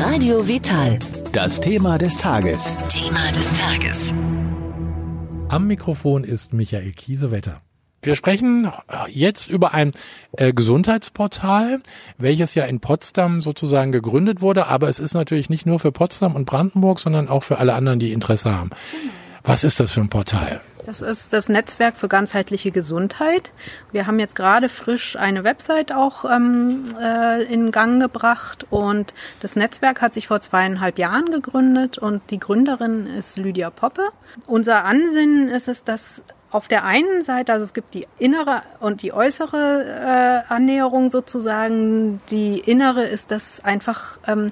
Radio Vital. Das Thema des Tages. Thema des Tages. Am Mikrofon ist Michael Kiesewetter. Wir sprechen jetzt über ein äh, Gesundheitsportal, welches ja in Potsdam sozusagen gegründet wurde, aber es ist natürlich nicht nur für Potsdam und Brandenburg, sondern auch für alle anderen, die Interesse haben. Was ist das für ein Portal? Das ist das Netzwerk für ganzheitliche Gesundheit. Wir haben jetzt gerade frisch eine Website auch ähm, äh, in Gang gebracht und das Netzwerk hat sich vor zweieinhalb Jahren gegründet und die Gründerin ist Lydia Poppe. Unser Ansinnen ist es, dass auf der einen Seite, also es gibt die innere und die äußere äh, Annäherung sozusagen. Die innere ist, dass einfach ähm,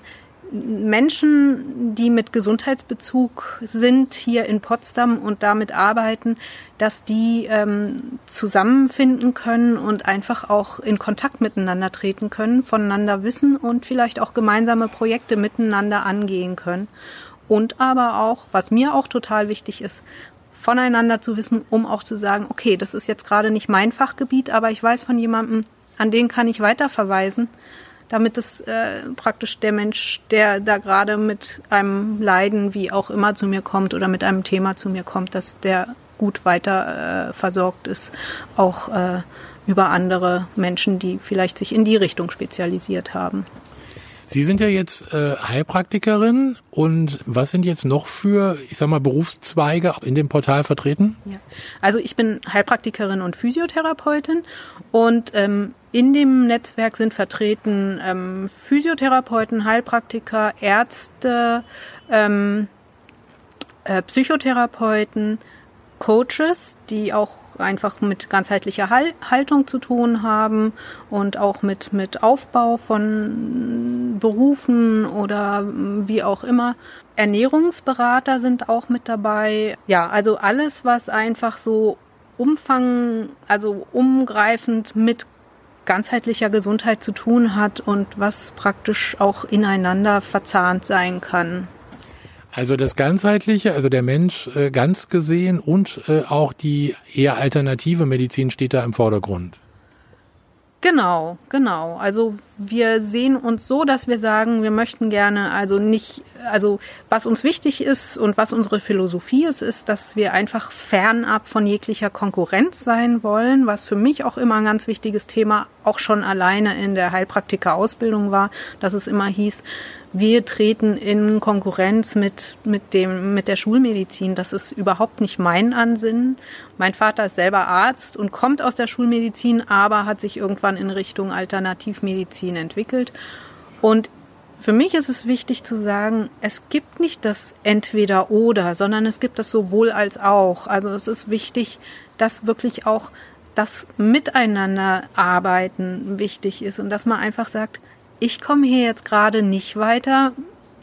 Menschen, die mit Gesundheitsbezug sind hier in Potsdam und damit arbeiten, dass die ähm, zusammenfinden können und einfach auch in Kontakt miteinander treten können, voneinander wissen und vielleicht auch gemeinsame Projekte miteinander angehen können. Und aber auch, was mir auch total wichtig ist, voneinander zu wissen, um auch zu sagen, okay, das ist jetzt gerade nicht mein Fachgebiet, aber ich weiß von jemandem, an den kann ich weiterverweisen damit es äh, praktisch der Mensch, der da gerade mit einem Leiden, wie auch immer zu mir kommt oder mit einem Thema zu mir kommt, dass der gut weiter äh, versorgt ist, auch äh, über andere Menschen, die vielleicht sich in die Richtung spezialisiert haben. Sie sind ja jetzt äh, Heilpraktikerin und was sind jetzt noch für, ich sag mal, Berufszweige in dem Portal vertreten? Ja. Also ich bin Heilpraktikerin und Physiotherapeutin und ähm, in dem Netzwerk sind vertreten ähm, Physiotherapeuten, Heilpraktiker, Ärzte, ähm, äh, Psychotherapeuten, Coaches, die auch einfach mit ganzheitlicher Haltung zu tun haben und auch mit, mit Aufbau von Berufen oder wie auch immer. Ernährungsberater sind auch mit dabei. Ja, also alles, was einfach so umfang, also umgreifend mit ganzheitlicher Gesundheit zu tun hat und was praktisch auch ineinander verzahnt sein kann. Also das Ganzheitliche, also der Mensch äh, ganz gesehen und äh, auch die eher alternative Medizin steht da im Vordergrund. Genau, genau. Also wir sehen uns so, dass wir sagen, wir möchten gerne also nicht, also was uns wichtig ist und was unsere Philosophie ist, ist, dass wir einfach fernab von jeglicher Konkurrenz sein wollen, was für mich auch immer ein ganz wichtiges Thema auch schon alleine in der Heilpraktika-Ausbildung war, dass es immer hieß, wir treten in Konkurrenz mit, mit, dem, mit der Schulmedizin. Das ist überhaupt nicht mein Ansinnen. Mein Vater ist selber Arzt und kommt aus der Schulmedizin, aber hat sich irgendwann in Richtung Alternativmedizin entwickelt. Und für mich ist es wichtig zu sagen, es gibt nicht das entweder oder, sondern es gibt das sowohl als auch. Also es ist wichtig, dass wirklich auch das Miteinander arbeiten wichtig ist und dass man einfach sagt, ich komme hier jetzt gerade nicht weiter.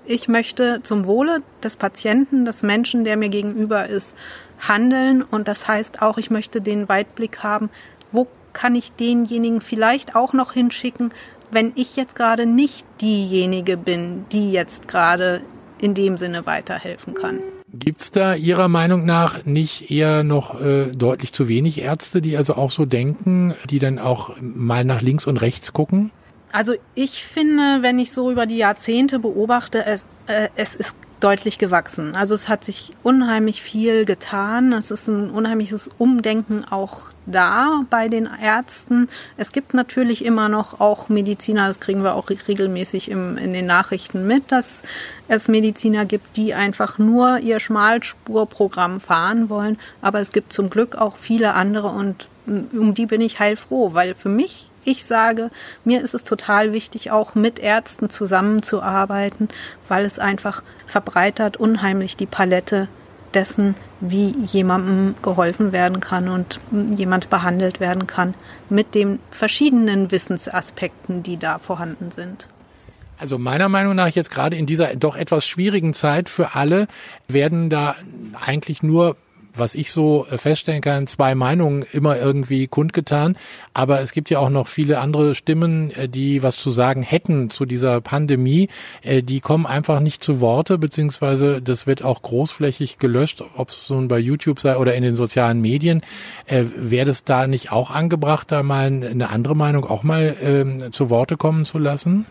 Ich möchte zum Wohle des Patienten, des Menschen, der mir gegenüber ist, handeln. Und das heißt auch, ich möchte den Weitblick haben, wo kann ich denjenigen vielleicht auch noch hinschicken, wenn ich jetzt gerade nicht diejenige bin, die jetzt gerade in dem Sinne weiterhelfen kann. Gibt's da Ihrer Meinung nach nicht eher noch äh, deutlich zu wenig Ärzte, die also auch so denken, die dann auch mal nach links und rechts gucken? Also ich finde, wenn ich so über die Jahrzehnte beobachte, es, äh, es ist deutlich gewachsen. Also es hat sich unheimlich viel getan. Es ist ein unheimliches Umdenken auch da bei den Ärzten. Es gibt natürlich immer noch auch Mediziner, das kriegen wir auch regelmäßig im, in den Nachrichten mit, dass es Mediziner gibt, die einfach nur ihr Schmalspurprogramm fahren wollen. Aber es gibt zum Glück auch viele andere und um die bin ich heilfroh, weil für mich ich sage, mir ist es total wichtig, auch mit Ärzten zusammenzuarbeiten, weil es einfach verbreitert unheimlich die Palette dessen, wie jemandem geholfen werden kann und jemand behandelt werden kann mit den verschiedenen Wissensaspekten, die da vorhanden sind. Also meiner Meinung nach jetzt gerade in dieser doch etwas schwierigen Zeit für alle werden da eigentlich nur was ich so äh, feststellen kann, zwei Meinungen immer irgendwie kundgetan. Aber es gibt ja auch noch viele andere Stimmen, äh, die was zu sagen hätten zu dieser Pandemie. Äh, die kommen einfach nicht zu Worte, beziehungsweise das wird auch großflächig gelöscht, ob es nun bei YouTube sei oder in den sozialen Medien. Wäre es da nicht auch angebracht, da mal eine andere Meinung auch mal ähm, zu Worte kommen zu lassen?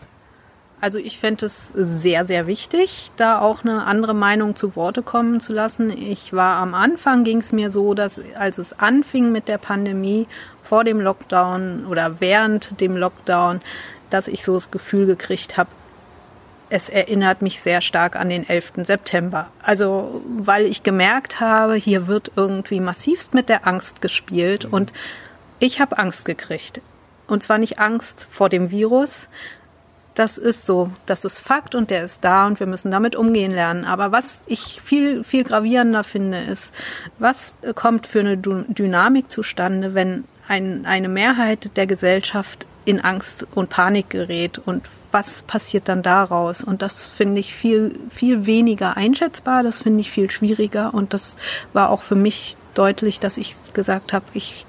Also ich fände es sehr, sehr wichtig, da auch eine andere Meinung zu Worte kommen zu lassen. Ich war am Anfang, ging es mir so, dass als es anfing mit der Pandemie, vor dem Lockdown oder während dem Lockdown, dass ich so das Gefühl gekriegt habe, es erinnert mich sehr stark an den 11. September. Also, weil ich gemerkt habe, hier wird irgendwie massivst mit der Angst gespielt und ich habe Angst gekriegt. Und zwar nicht Angst vor dem Virus, das ist so, das ist Fakt und der ist da und wir müssen damit umgehen lernen. Aber was ich viel, viel gravierender finde, ist, was kommt für eine Dynamik zustande, wenn ein, eine Mehrheit der Gesellschaft in Angst und Panik gerät und was passiert dann daraus? Und das finde ich viel, viel weniger einschätzbar, das finde ich viel schwieriger und das war auch für mich deutlich, dass ich gesagt habe, ich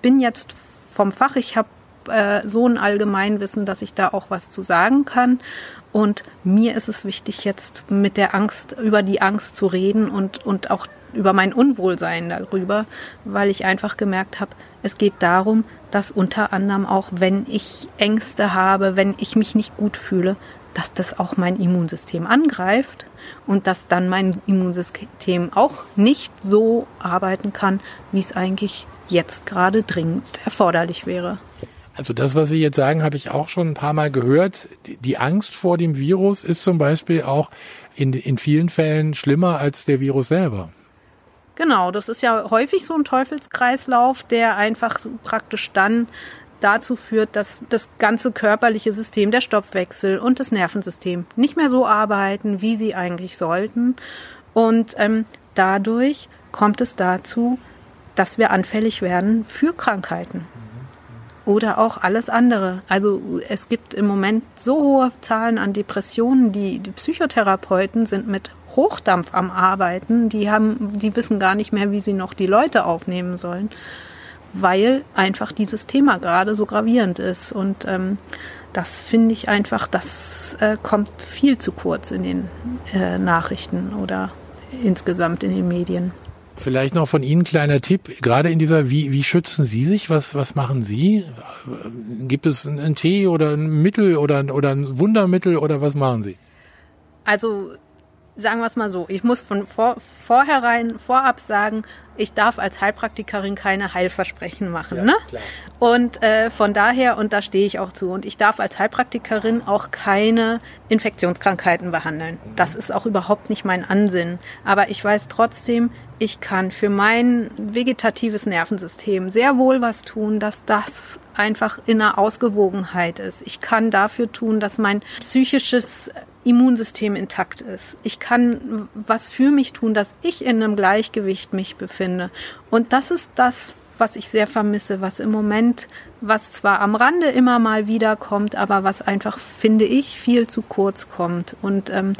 bin jetzt vom Fach, ich habe äh, so ein Allgemeinwissen, dass ich da auch was zu sagen kann. Und mir ist es wichtig, jetzt mit der Angst, über die Angst zu reden und, und auch über mein Unwohlsein darüber, weil ich einfach gemerkt habe, es geht darum, dass unter anderem auch, wenn ich Ängste habe, wenn ich mich nicht gut fühle, dass das auch mein Immunsystem angreift und dass dann mein Immunsystem auch nicht so arbeiten kann, wie es eigentlich jetzt gerade dringend erforderlich wäre. Also das, was Sie jetzt sagen, habe ich auch schon ein paar Mal gehört. Die Angst vor dem Virus ist zum Beispiel auch in, in vielen Fällen schlimmer als der Virus selber. Genau, das ist ja häufig so ein Teufelskreislauf, der einfach praktisch dann dazu führt, dass das ganze körperliche System, der Stoffwechsel und das Nervensystem nicht mehr so arbeiten, wie sie eigentlich sollten. Und ähm, dadurch kommt es dazu, dass wir anfällig werden für Krankheiten oder auch alles andere. Also es gibt im Moment so hohe Zahlen an Depressionen, die, die Psychotherapeuten sind mit Hochdampf am Arbeiten, die haben, die wissen gar nicht mehr, wie sie noch die Leute aufnehmen sollen, weil einfach dieses Thema gerade so gravierend ist und ähm, das finde ich einfach, das äh, kommt viel zu kurz in den äh, Nachrichten oder insgesamt in den Medien. Vielleicht noch von Ihnen kleiner Tipp, gerade in dieser, wie, wie schützen Sie sich? Was, was machen Sie? Gibt es einen Tee oder ein Mittel oder, oder ein Wundermittel oder was machen Sie? Also sagen wir es mal so, ich muss von vor, vorherein, vorab sagen, ich darf als Heilpraktikerin keine Heilversprechen machen. Ja, ne? Klar. Und äh, von daher, und da stehe ich auch zu, und ich darf als Heilpraktikerin auch keine Infektionskrankheiten behandeln. Mhm. Das ist auch überhaupt nicht mein Ansinn. Aber ich weiß trotzdem, ich kann für mein vegetatives Nervensystem sehr wohl was tun, dass das einfach in einer Ausgewogenheit ist. Ich kann dafür tun, dass mein psychisches Immunsystem intakt ist. Ich kann was für mich tun, dass ich in einem Gleichgewicht mich befinde. Und das ist das, was ich sehr vermisse, was im Moment, was zwar am Rande immer mal wieder kommt, aber was einfach, finde ich, viel zu kurz kommt. Und ähm,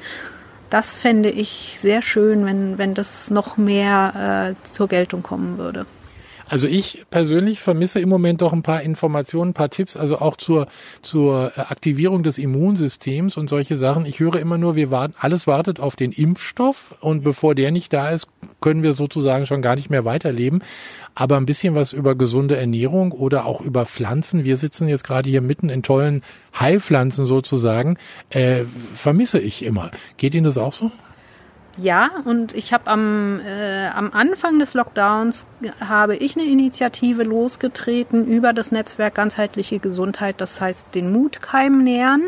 das fände ich sehr schön, wenn, wenn das noch mehr äh, zur Geltung kommen würde. Also ich persönlich vermisse im Moment doch ein paar Informationen, ein paar Tipps, also auch zur, zur äh, Aktivierung des Immunsystems und solche Sachen. Ich höre immer nur, wir warten, alles wartet auf den Impfstoff und bevor der nicht da ist, können wir sozusagen schon gar nicht mehr weiterleben. Aber ein bisschen was über gesunde Ernährung oder auch über Pflanzen. Wir sitzen jetzt gerade hier mitten in tollen Heilpflanzen sozusagen. Äh, vermisse ich immer. Geht Ihnen das auch so? Ja, und ich habe am, äh, am Anfang des Lockdowns habe ich eine Initiative losgetreten über das Netzwerk ganzheitliche Gesundheit, das heißt den Mutkeim nähern.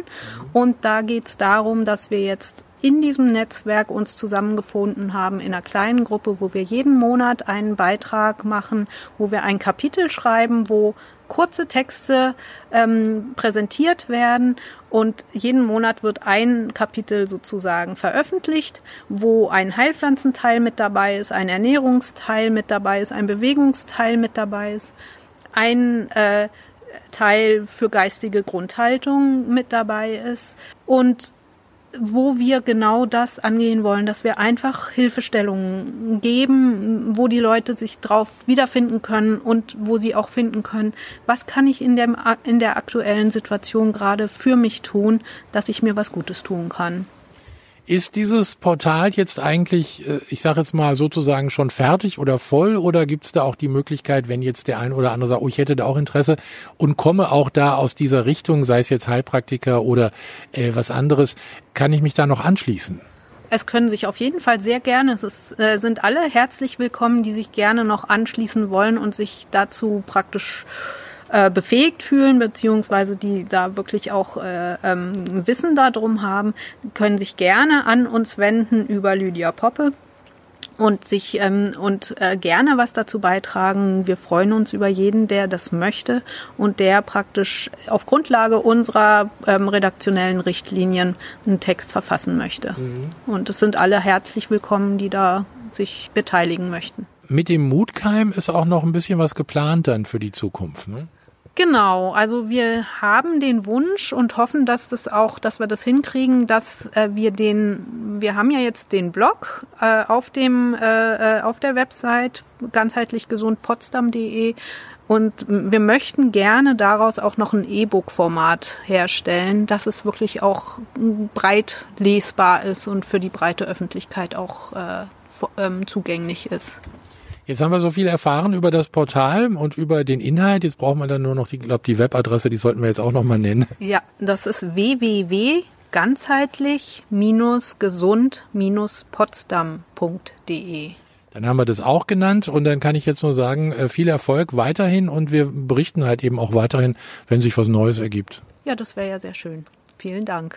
Und da geht es darum, dass wir jetzt in diesem Netzwerk uns zusammengefunden haben in einer kleinen Gruppe, wo wir jeden Monat einen Beitrag machen, wo wir ein Kapitel schreiben, wo kurze Texte ähm, präsentiert werden und jeden Monat wird ein Kapitel sozusagen veröffentlicht, wo ein Heilpflanzenteil mit dabei ist, ein Ernährungsteil mit dabei ist, ein Bewegungsteil mit dabei ist, ein äh, Teil für geistige Grundhaltung mit dabei ist. Und wo wir genau das angehen wollen, dass wir einfach Hilfestellungen geben, wo die Leute sich drauf wiederfinden können und wo sie auch finden können, was kann ich in der, in der aktuellen Situation gerade für mich tun, dass ich mir was Gutes tun kann. Ist dieses Portal jetzt eigentlich, äh, ich sage jetzt mal sozusagen schon fertig oder voll oder gibt es da auch die Möglichkeit, wenn jetzt der ein oder andere sagt, oh, ich hätte da auch Interesse und komme auch da aus dieser Richtung, sei es jetzt Heilpraktiker oder äh, was anderes, kann ich mich da noch anschließen? Es können sich auf jeden Fall sehr gerne, es ist, äh, sind alle herzlich willkommen, die sich gerne noch anschließen wollen und sich dazu praktisch äh, befähigt fühlen, beziehungsweise die da wirklich auch äh, ähm, Wissen darum haben, können sich gerne an uns wenden über Lydia Poppe und sich ähm, und äh, gerne was dazu beitragen. Wir freuen uns über jeden, der das möchte und der praktisch auf Grundlage unserer ähm, redaktionellen Richtlinien einen Text verfassen möchte. Mhm. Und es sind alle herzlich willkommen, die da sich beteiligen möchten. Mit dem Mutkeim ist auch noch ein bisschen was geplant dann für die Zukunft. Ne? Genau, also wir haben den Wunsch und hoffen, dass das auch, dass wir das hinkriegen, dass äh, wir den, wir haben ja jetzt den Blog äh, auf dem äh, äh auf der Website ganzheitlich gesund potsdam.de und wir möchten gerne daraus auch noch ein E-Book-Format herstellen, dass es wirklich auch breit lesbar ist und für die breite Öffentlichkeit auch äh, ähm, zugänglich ist. Jetzt haben wir so viel erfahren über das Portal und über den Inhalt. Jetzt brauchen wir dann nur noch die, glaube die Webadresse, die sollten wir jetzt auch noch mal nennen. Ja, das ist www.ganzheitlich-gesund-potsdam.de. Dann haben wir das auch genannt und dann kann ich jetzt nur sagen, äh, viel Erfolg weiterhin und wir berichten halt eben auch weiterhin, wenn sich was Neues ergibt. Ja, das wäre ja sehr schön. Vielen Dank.